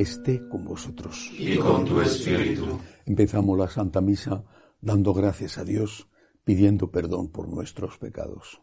esté con vosotros. Y con tu espíritu. Empezamos la Santa Misa dando gracias a Dios, pidiendo perdón por nuestros pecados.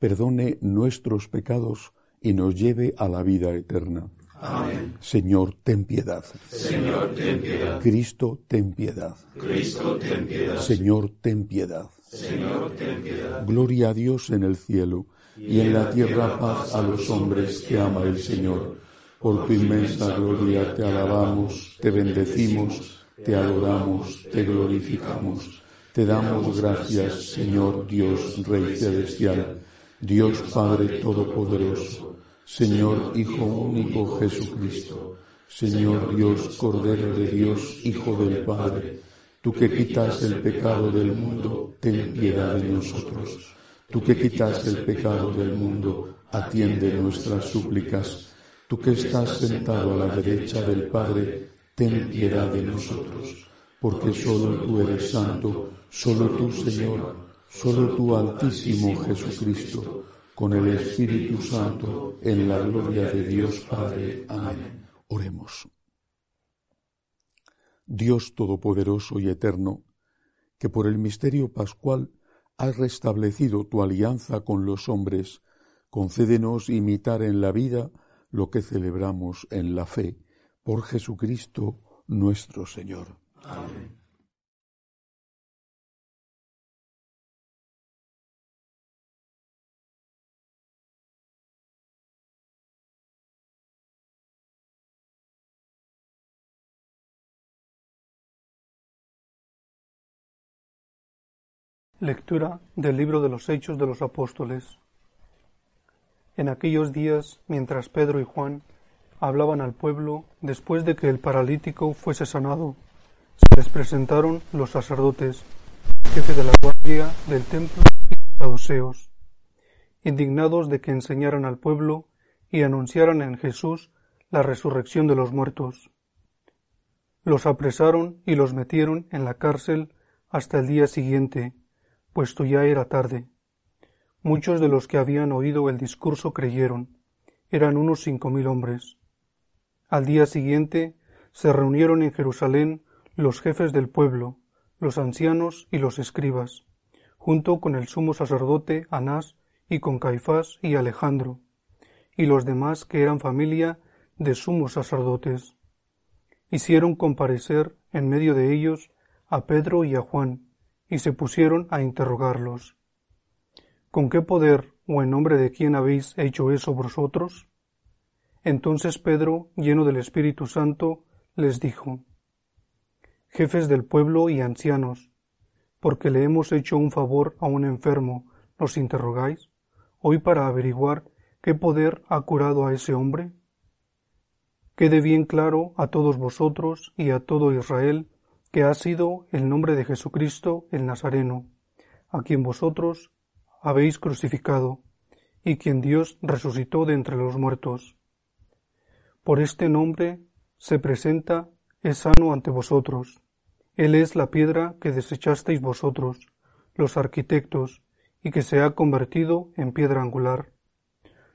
perdone nuestros pecados y nos lleve a la vida eterna. Amén. Señor, ten piedad. Señor, ten piedad. Cristo, ten piedad. Cristo, ten piedad. Señor, ten piedad. Señor, ten piedad. Gloria a Dios en el cielo y en la tierra paz a los hombres que ama el Señor. Por tu inmensa gloria te alabamos, te bendecimos, te adoramos, te glorificamos. Te damos gracias, Señor Dios, Rey celestial, Dios Padre Todopoderoso, Señor Hijo único Jesucristo, Señor Dios Cordero de Dios, Hijo del Padre, Tú que quitas el pecado del mundo, ten piedad de nosotros. Tú que quitas el pecado del mundo, atiende nuestras súplicas. Tú que estás sentado a la derecha del Padre, ten piedad de nosotros. Porque solo tú eres santo, solo tú Señor, solo tú Altísimo Jesucristo, con el Espíritu Santo, en la gloria de Dios Padre. Amén. Oremos. Dios Todopoderoso y Eterno, que por el misterio pascual has restablecido tu alianza con los hombres, concédenos imitar en la vida lo que celebramos en la fe, por Jesucristo nuestro Señor. Amén. Lectura del libro de los Hechos de los Apóstoles. En aquellos días, mientras Pedro y Juan hablaban al pueblo, después de que el paralítico fuese sanado, se les presentaron los sacerdotes, jefe de la guardia del templo y los saduceos, indignados de que enseñaran al pueblo y anunciaran en Jesús la resurrección de los muertos. Los apresaron y los metieron en la cárcel hasta el día siguiente, puesto ya era tarde. Muchos de los que habían oído el discurso creyeron. Eran unos cinco mil hombres. Al día siguiente se reunieron en Jerusalén los jefes del pueblo, los ancianos y los escribas, junto con el sumo sacerdote Anás y con Caifás y Alejandro, y los demás que eran familia de sumos sacerdotes. Hicieron comparecer en medio de ellos a Pedro y a Juan, y se pusieron a interrogarlos. ¿Con qué poder o en nombre de quién habéis hecho eso vosotros? Entonces Pedro, lleno del Espíritu Santo, les dijo, Jefes del pueblo y ancianos, porque le hemos hecho un favor a un enfermo, ¿nos interrogáis? Hoy para averiguar qué poder ha curado a ese hombre? Quede bien claro a todos vosotros y a todo Israel que ha sido el nombre de Jesucristo el Nazareno, a quien vosotros habéis crucificado, y quien Dios resucitó de entre los muertos. Por este nombre se presenta, es sano ante vosotros. Él es la piedra que desechasteis vosotros, los arquitectos, y que se ha convertido en piedra angular.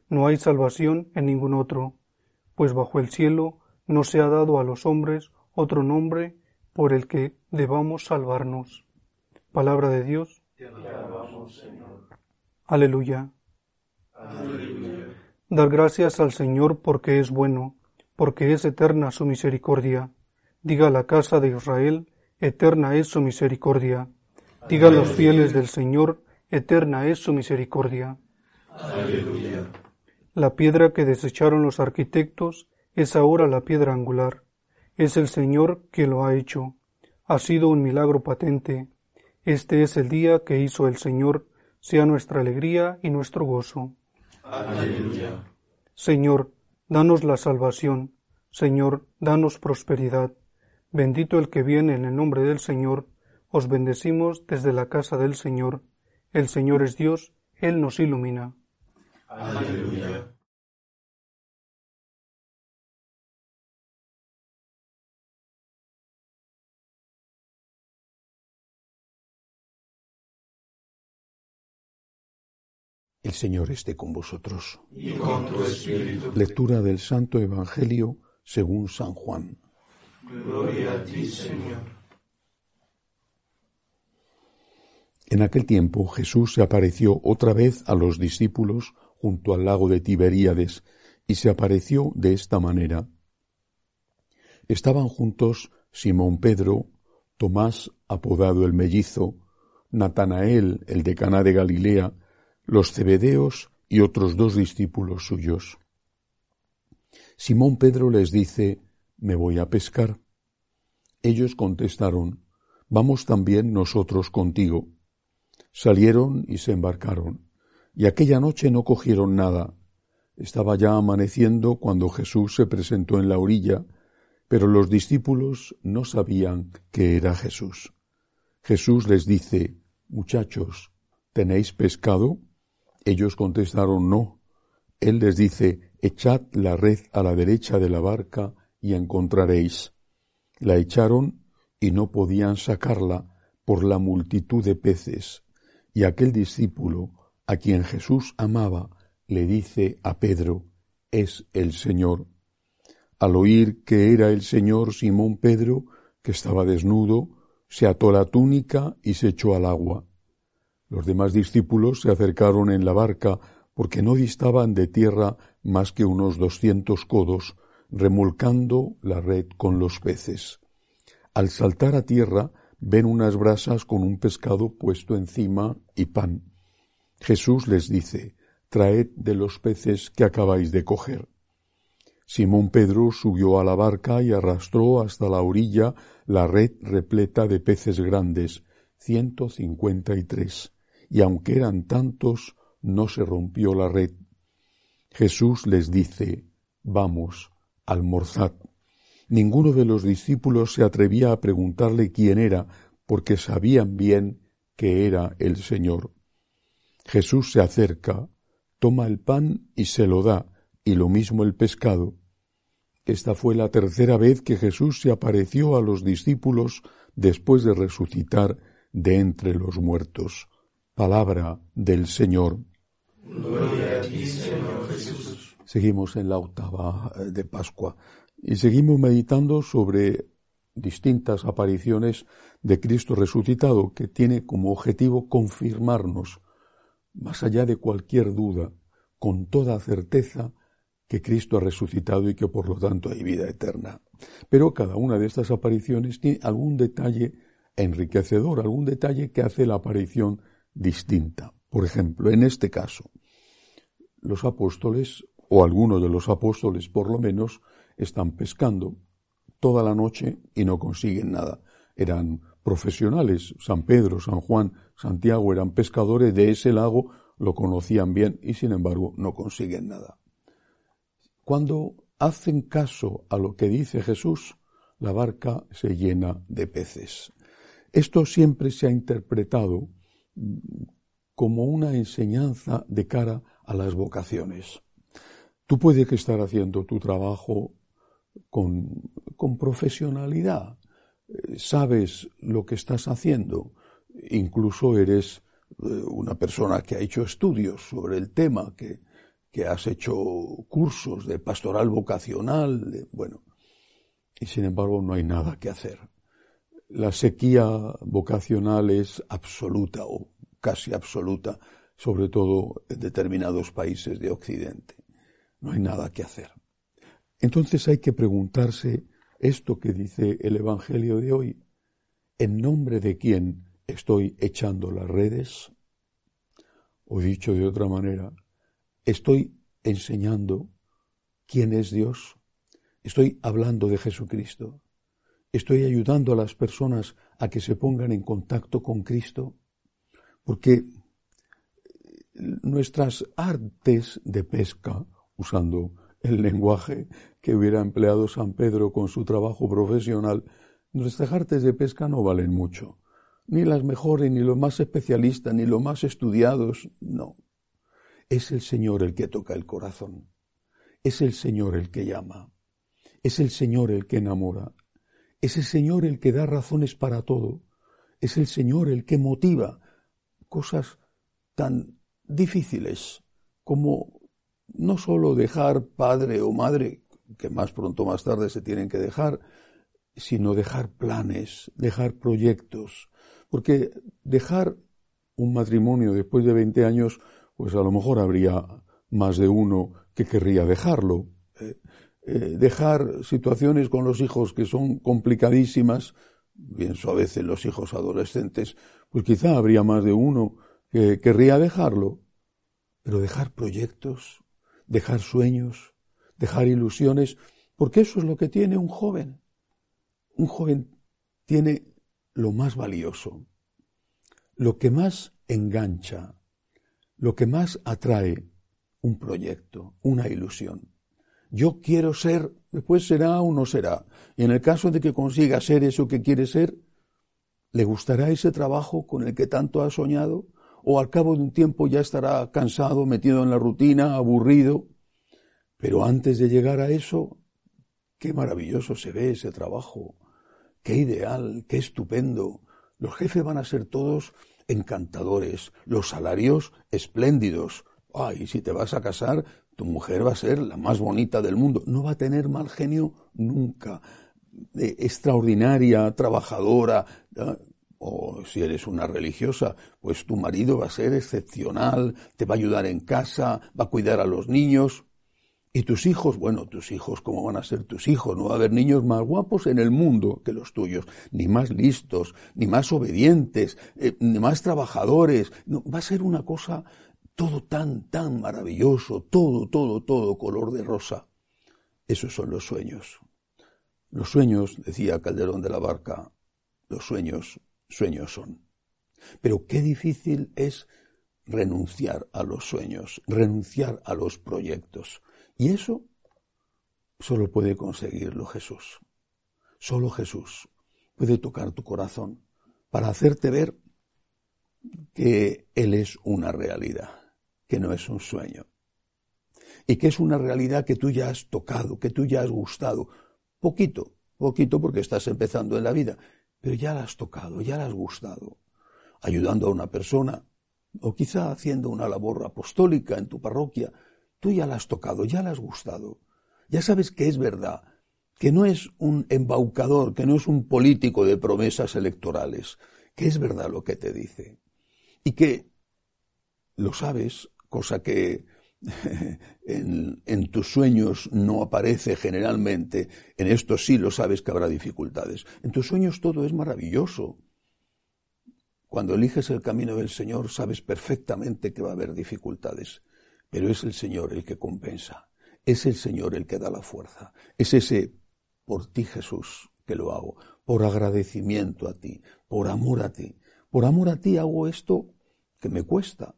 No hay salvación en ningún otro, pues bajo el cielo no se ha dado a los hombres otro nombre por el que debamos salvarnos. Palabra de Dios. Aleluya. Dar gracias al Señor porque es bueno, porque es eterna su misericordia. Diga la casa de Israel, eterna es su misericordia. Diga los fieles del Señor, eterna es su misericordia. Aleluya. La piedra que desecharon los arquitectos es ahora la piedra angular. Es el Señor que lo ha hecho. Ha sido un milagro patente. Este es el día que hizo el Señor, sea nuestra alegría y nuestro gozo. Aleluya. Señor, danos la salvación. Señor, danos prosperidad. Bendito el que viene en el nombre del Señor. Os bendecimos desde la casa del Señor. El Señor es Dios, Él nos ilumina. Aleluya. Señor esté con vosotros. Y con tu espíritu. Lectura del Santo Evangelio según San Juan. Gloria a ti, Señor. En aquel tiempo Jesús se apareció otra vez a los discípulos junto al lago de Tiberíades, y se apareció de esta manera. Estaban juntos Simón Pedro, Tomás, apodado el mellizo, Natanael, el de Caná de Galilea, los cebedeos y otros dos discípulos suyos. Simón Pedro les dice, Me voy a pescar. Ellos contestaron, Vamos también nosotros contigo. Salieron y se embarcaron, y aquella noche no cogieron nada. Estaba ya amaneciendo cuando Jesús se presentó en la orilla, pero los discípulos no sabían que era Jesús. Jesús les dice, Muchachos, ¿tenéis pescado? Ellos contestaron no. Él les dice, echad la red a la derecha de la barca y encontraréis. La echaron y no podían sacarla por la multitud de peces. Y aquel discípulo, a quien Jesús amaba, le dice a Pedro, es el Señor. Al oír que era el Señor, Simón Pedro, que estaba desnudo, se ató la túnica y se echó al agua. Los demás discípulos se acercaron en la barca porque no distaban de tierra más que unos doscientos codos, remolcando la red con los peces. Al saltar a tierra ven unas brasas con un pescado puesto encima y pan. Jesús les dice, Traed de los peces que acabáis de coger. Simón Pedro subió a la barca y arrastró hasta la orilla la red repleta de peces grandes, ciento cincuenta y tres y aunque eran tantos, no se rompió la red. Jesús les dice, vamos, almorzad. Ninguno de los discípulos se atrevía a preguntarle quién era, porque sabían bien que era el Señor. Jesús se acerca, toma el pan y se lo da, y lo mismo el pescado. Esta fue la tercera vez que Jesús se apareció a los discípulos después de resucitar de entre los muertos. Palabra del Señor. Gloria a ti, Señor Jesús. Seguimos en la octava de Pascua y seguimos meditando sobre distintas apariciones de Cristo resucitado que tiene como objetivo confirmarnos, más allá de cualquier duda, con toda certeza, que Cristo ha resucitado y que por lo tanto hay vida eterna. Pero cada una de estas apariciones tiene algún detalle enriquecedor, algún detalle que hace la aparición distinta. Por ejemplo, en este caso, los apóstoles, o algunos de los apóstoles por lo menos, están pescando toda la noche y no consiguen nada. Eran profesionales, San Pedro, San Juan, Santiago eran pescadores de ese lago, lo conocían bien y sin embargo no consiguen nada. Cuando hacen caso a lo que dice Jesús, la barca se llena de peces. Esto siempre se ha interpretado como una enseñanza de cara a las vocaciones. Tú puedes estar haciendo tu trabajo con, con profesionalidad, eh, sabes lo que estás haciendo, incluso eres eh, una persona que ha hecho estudios sobre el tema, que, que has hecho cursos de pastoral vocacional, bueno, y sin embargo no hay nada que hacer la sequía vocacional es absoluta o casi absoluta, sobre todo en determinados países de Occidente. No hay nada que hacer. Entonces hay que preguntarse esto que dice el Evangelio de hoy, ¿en nombre de quién estoy echando las redes? O dicho de otra manera, estoy enseñando quién es Dios, estoy hablando de Jesucristo, estoy ayudando a las personas a que se pongan en contacto con Cristo, porque nuestras artes de pesca, usando el lenguaje que hubiera empleado San Pedro con su trabajo profesional, nuestras artes de pesca no valen mucho, ni las mejores, ni los más especialistas, ni los más estudiados, no. Es el Señor el que toca el corazón, es el Señor el que llama, es el Señor el que enamora, es el Señor el que da razones para todo, es el Señor el que motiva cosas tan difíciles como no solo dejar padre o madre, que más pronto o más tarde se tienen que dejar, sino dejar planes, dejar proyectos. Porque dejar un matrimonio después de 20 años, pues a lo mejor habría más de uno que querría dejarlo. Eh, eh, dejar situaciones con los hijos que son complicadísimas, pienso a veces los hijos adolescentes, pues quizá habría más de uno que querría dejarlo. Pero dejar proyectos, dejar sueños, dejar ilusiones, porque eso es lo que tiene un joven. Un joven tiene lo más valioso, lo que más engancha, lo que más atrae un proyecto, una ilusión. Yo quiero ser, después será o no será. Y en el caso de que consiga ser eso que quiere ser, ¿le gustará ese trabajo con el que tanto ha soñado? o al cabo de un tiempo ya estará cansado, metido en la rutina, aburrido. Pero antes de llegar a eso, qué maravilloso se ve ese trabajo, qué ideal, qué estupendo. Los jefes van a ser todos encantadores, los salarios espléndidos. Ay, si te vas a casar, tu mujer va a ser la más bonita del mundo. No va a tener mal genio nunca. Eh, extraordinaria, trabajadora o si eres una religiosa, pues tu marido va a ser excepcional, te va a ayudar en casa, va a cuidar a los niños. Y tus hijos, bueno, tus hijos, ¿cómo van a ser tus hijos? No va a haber niños más guapos en el mundo que los tuyos, ni más listos, ni más obedientes, eh, ni más trabajadores. Va a ser una cosa todo tan, tan maravilloso, todo, todo, todo color de rosa. Esos son los sueños. Los sueños, decía Calderón de la Barca, los sueños sueños son. Pero qué difícil es renunciar a los sueños, renunciar a los proyectos. Y eso solo puede conseguirlo Jesús. Solo Jesús puede tocar tu corazón para hacerte ver que Él es una realidad, que no es un sueño. Y que es una realidad que tú ya has tocado, que tú ya has gustado. Poquito, poquito porque estás empezando en la vida, pero ya la has tocado, ya la has gustado, ayudando a una persona, o quizá haciendo una labor apostólica en tu parroquia, tú ya la has tocado, ya la has gustado, ya sabes que es verdad, que no es un embaucador, que no es un político de promesas electorales, que es verdad lo que te dice, y que lo sabes, cosa que en, tus sueños no aparece generalmente, en esto sí lo sabes que habrá dificultades. En tus sueños todo es maravilloso. Cuando eliges el camino del Señor sabes perfectamente que va a haber dificultades, pero es el Señor el que compensa, es el Señor el que da la fuerza, es ese por ti Jesús que lo hago, por agradecimiento a ti, por amor a ti, por amor a ti hago esto que me cuesta,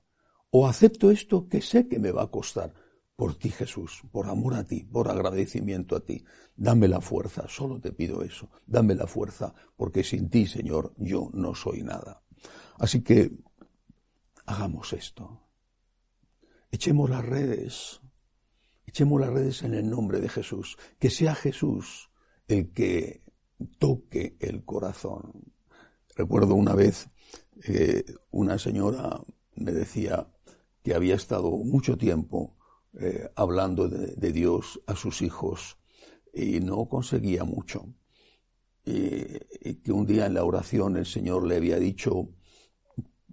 o acepto esto que sé que me va a costar. Por ti, Jesús, por amor a ti, por agradecimiento a ti. Dame la fuerza, solo te pido eso. Dame la fuerza, porque sin ti, Señor, yo no soy nada. Así que hagamos esto. Echemos las redes. Echemos las redes en el nombre de Jesús. Que sea Jesús el que toque el corazón. Recuerdo una vez eh, una señora me decía, que había estado mucho tiempo eh, hablando de, Dios a sus hijos y no conseguía mucho. Y, que un día en la oración el Señor le había dicho,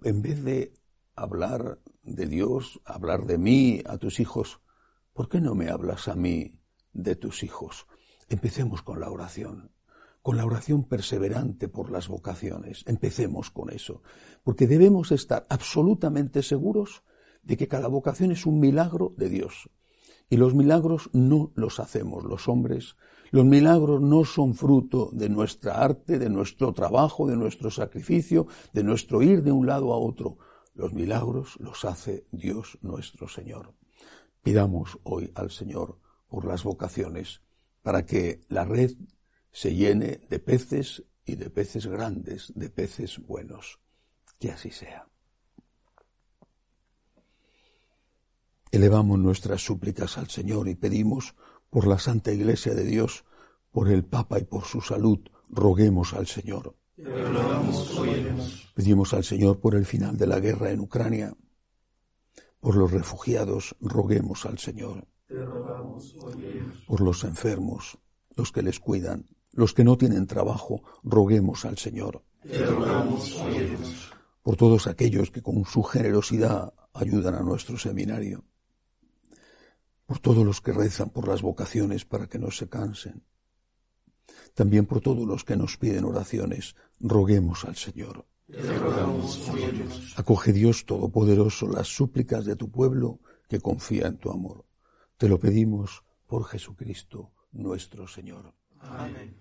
en vez de hablar de Dios, hablar de mí a tus hijos, ¿por qué no me hablas a mí de tus hijos? Empecemos con la oración, con la oración perseverante por las vocaciones. Empecemos con eso, porque debemos estar absolutamente seguros de que cada vocación es un milagro de Dios. Y los milagros no los hacemos los hombres, los milagros no son fruto de nuestra arte, de nuestro trabajo, de nuestro sacrificio, de nuestro ir de un lado a otro. Los milagros los hace Dios nuestro Señor. Pidamos hoy al Señor por las vocaciones, para que la red se llene de peces y de peces grandes, de peces buenos. Que así sea. Elevamos nuestras súplicas al Señor y pedimos por la Santa Iglesia de Dios, por el Papa y por su salud, roguemos al Señor. Pedimos al Señor por el final de la guerra en Ucrania. Por los refugiados, roguemos al Señor. Por los enfermos, los que les cuidan, los que no tienen trabajo, roguemos al Señor. Por todos aquellos que con su generosidad ayudan a nuestro seminario por todos los que rezan por las vocaciones para que no se cansen. También por todos los que nos piden oraciones, roguemos al Señor. Acoge Dios Todopoderoso las súplicas de tu pueblo que confía en tu amor. Te lo pedimos por Jesucristo nuestro Señor. Amén.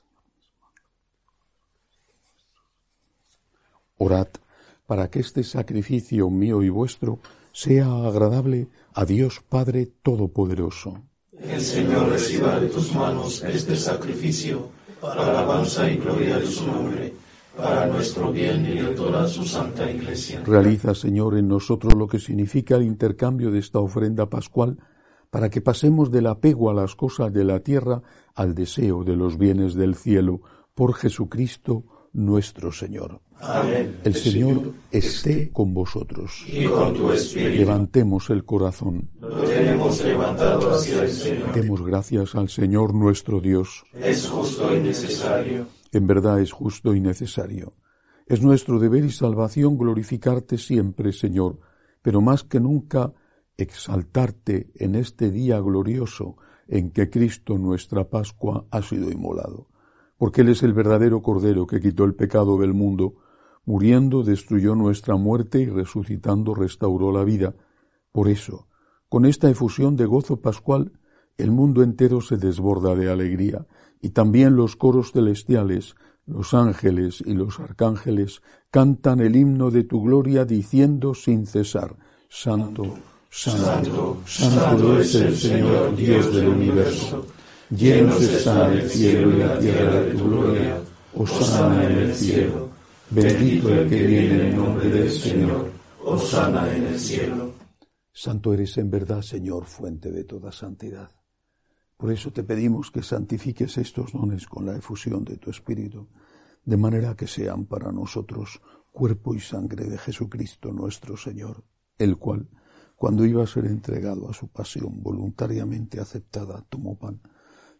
Orad para que este sacrificio mío y vuestro sea agradable a Dios Padre Todopoderoso. El Señor reciba de tus manos este sacrificio para la alabanza y gloria de su nombre, para nuestro bien y de toda su santa iglesia. Realiza, Señor, en nosotros lo que significa el intercambio de esta ofrenda pascual, para que pasemos del apego a las cosas de la tierra al deseo de los bienes del cielo, por Jesucristo nuestro Señor. El Señor esté con vosotros. Y con tu espíritu. Levantemos el corazón. Lo tenemos levantado hacia el Señor. Demos gracias al Señor nuestro Dios. Es justo y necesario. En verdad es justo y necesario. Es nuestro deber y salvación glorificarte siempre, Señor, pero más que nunca exaltarte en este día glorioso en que Cristo nuestra Pascua ha sido inmolado. Porque Él es el verdadero Cordero que quitó el pecado del mundo Muriendo destruyó nuestra muerte y resucitando restauró la vida. Por eso, con esta efusión de gozo pascual, el mundo entero se desborda de alegría, y también los coros celestiales, los ángeles y los arcángeles cantan el himno de tu gloria diciendo sin cesar, Santo, Santo, Santo, es el Señor Dios del universo. Llenos están el cielo y la tierra de tu gloria, Osana en el cielo. Bendito el que viene en nombre del Señor. Osana en el cielo. Santo eres en verdad, Señor, fuente de toda santidad. Por eso te pedimos que santifiques estos dones con la efusión de tu Espíritu, de manera que sean para nosotros cuerpo y sangre de Jesucristo nuestro Señor, el cual, cuando iba a ser entregado a su pasión voluntariamente aceptada, tomó pan,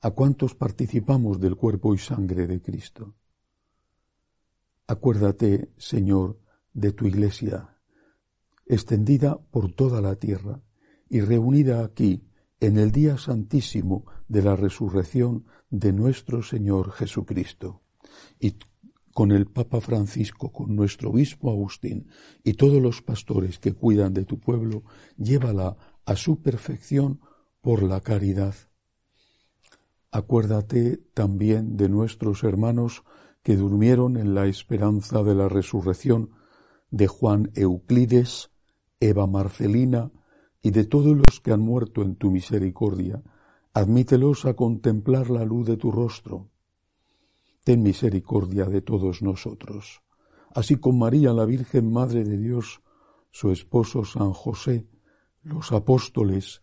a cuantos participamos del cuerpo y sangre de Cristo. Acuérdate, Señor, de tu Iglesia, extendida por toda la tierra y reunida aquí en el día santísimo de la resurrección de nuestro Señor Jesucristo. Y con el Papa Francisco, con nuestro obispo Agustín y todos los pastores que cuidan de tu pueblo, llévala a su perfección por la caridad Acuérdate también de nuestros hermanos que durmieron en la esperanza de la resurrección, de Juan Euclides, Eva Marcelina y de todos los que han muerto en tu misericordia. Admítelos a contemplar la luz de tu rostro. Ten misericordia de todos nosotros. Así con María, la Virgen Madre de Dios, su esposo San José, los apóstoles,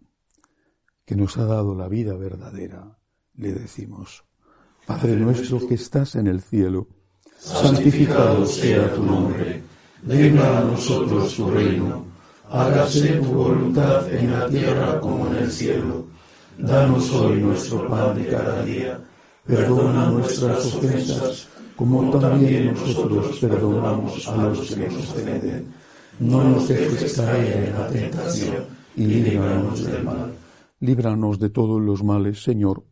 que nos ha dado la vida verdadera, le decimos, Padre nuestro que estás en el cielo, santificado sea tu nombre, venga a nosotros tu reino, hágase tu voluntad en la tierra como en el cielo. Danos hoy nuestro pan de cada día, perdona nuestras ofensas, como también nosotros perdonamos a los que nos ofenden. No nos dejes caer en la tentación y líbranos del mal líbranos de todos los males, Señor.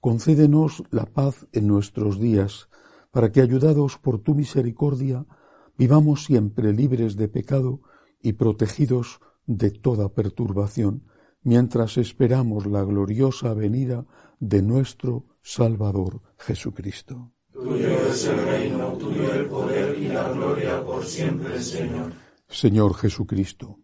Concédenos la paz en nuestros días, para que, ayudados por tu misericordia, vivamos siempre libres de pecado y protegidos de toda perturbación, mientras esperamos la gloriosa venida de nuestro Salvador Jesucristo. Tuyo es el reino, tuyo el poder y la gloria por siempre, Señor. Señor Jesucristo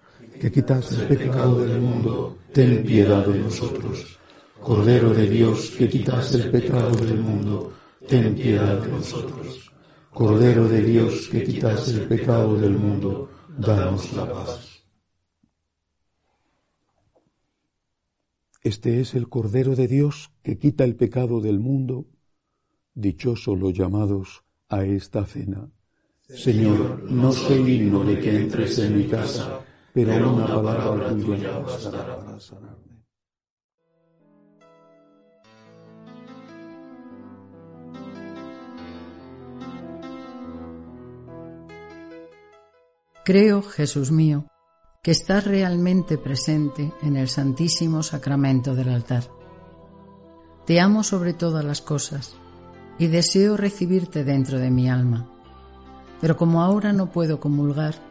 que quitas el pecado del mundo, ten piedad de nosotros. Cordero de Dios, que quitas el pecado del mundo, ten piedad de nosotros. Cordero de Dios, que quitas el pecado del mundo, danos la paz. Este es el Cordero de Dios que quita el pecado del mundo. Dichosos los llamados a esta cena. Señor, no soy digno de que entres en mi casa pero una palabra tuya bastará para sanarme. Creo, Jesús mío, que estás realmente presente en el Santísimo Sacramento del altar. Te amo sobre todas las cosas y deseo recibirte dentro de mi alma, pero como ahora no puedo comulgar,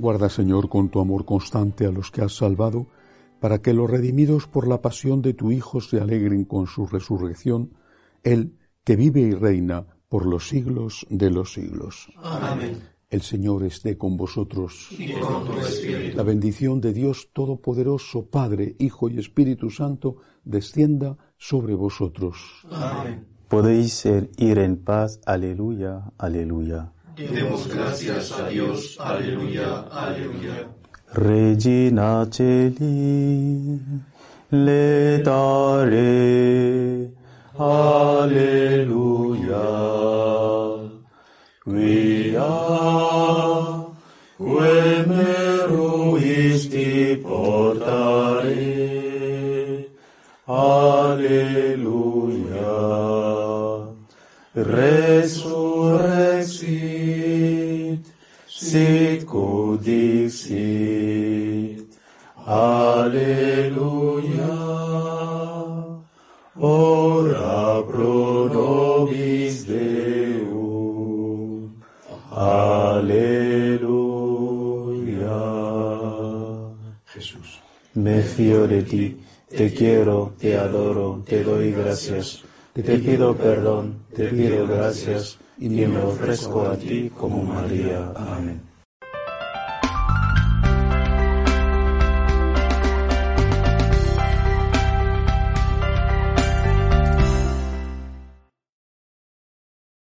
Guarda, Señor, con tu amor constante a los que has salvado, para que los redimidos por la pasión de tu Hijo se alegren con su resurrección, Él que vive y reina por los siglos de los siglos. Amén. El Señor esté con vosotros. Y con tu espíritu. La bendición de Dios Todopoderoso, Padre, Hijo y Espíritu Santo, descienda sobre vosotros. Amén. Podéis ir en paz. Aleluya, aleluya. Demos gracias a Dios. Aleluya, aleluya. Regina Celi, letare, Alleluia. Quia, quem eruisti portare, Alleluia. Resurrexit, sicut dixit, Alleluia. Ora pro nobis Deum. Aleluya. Jesús. Me fío de ti, te quiero, te adoro, te doy gracias. Te pido perdón, te pido gracias y me ofrezco a ti como María. Amén.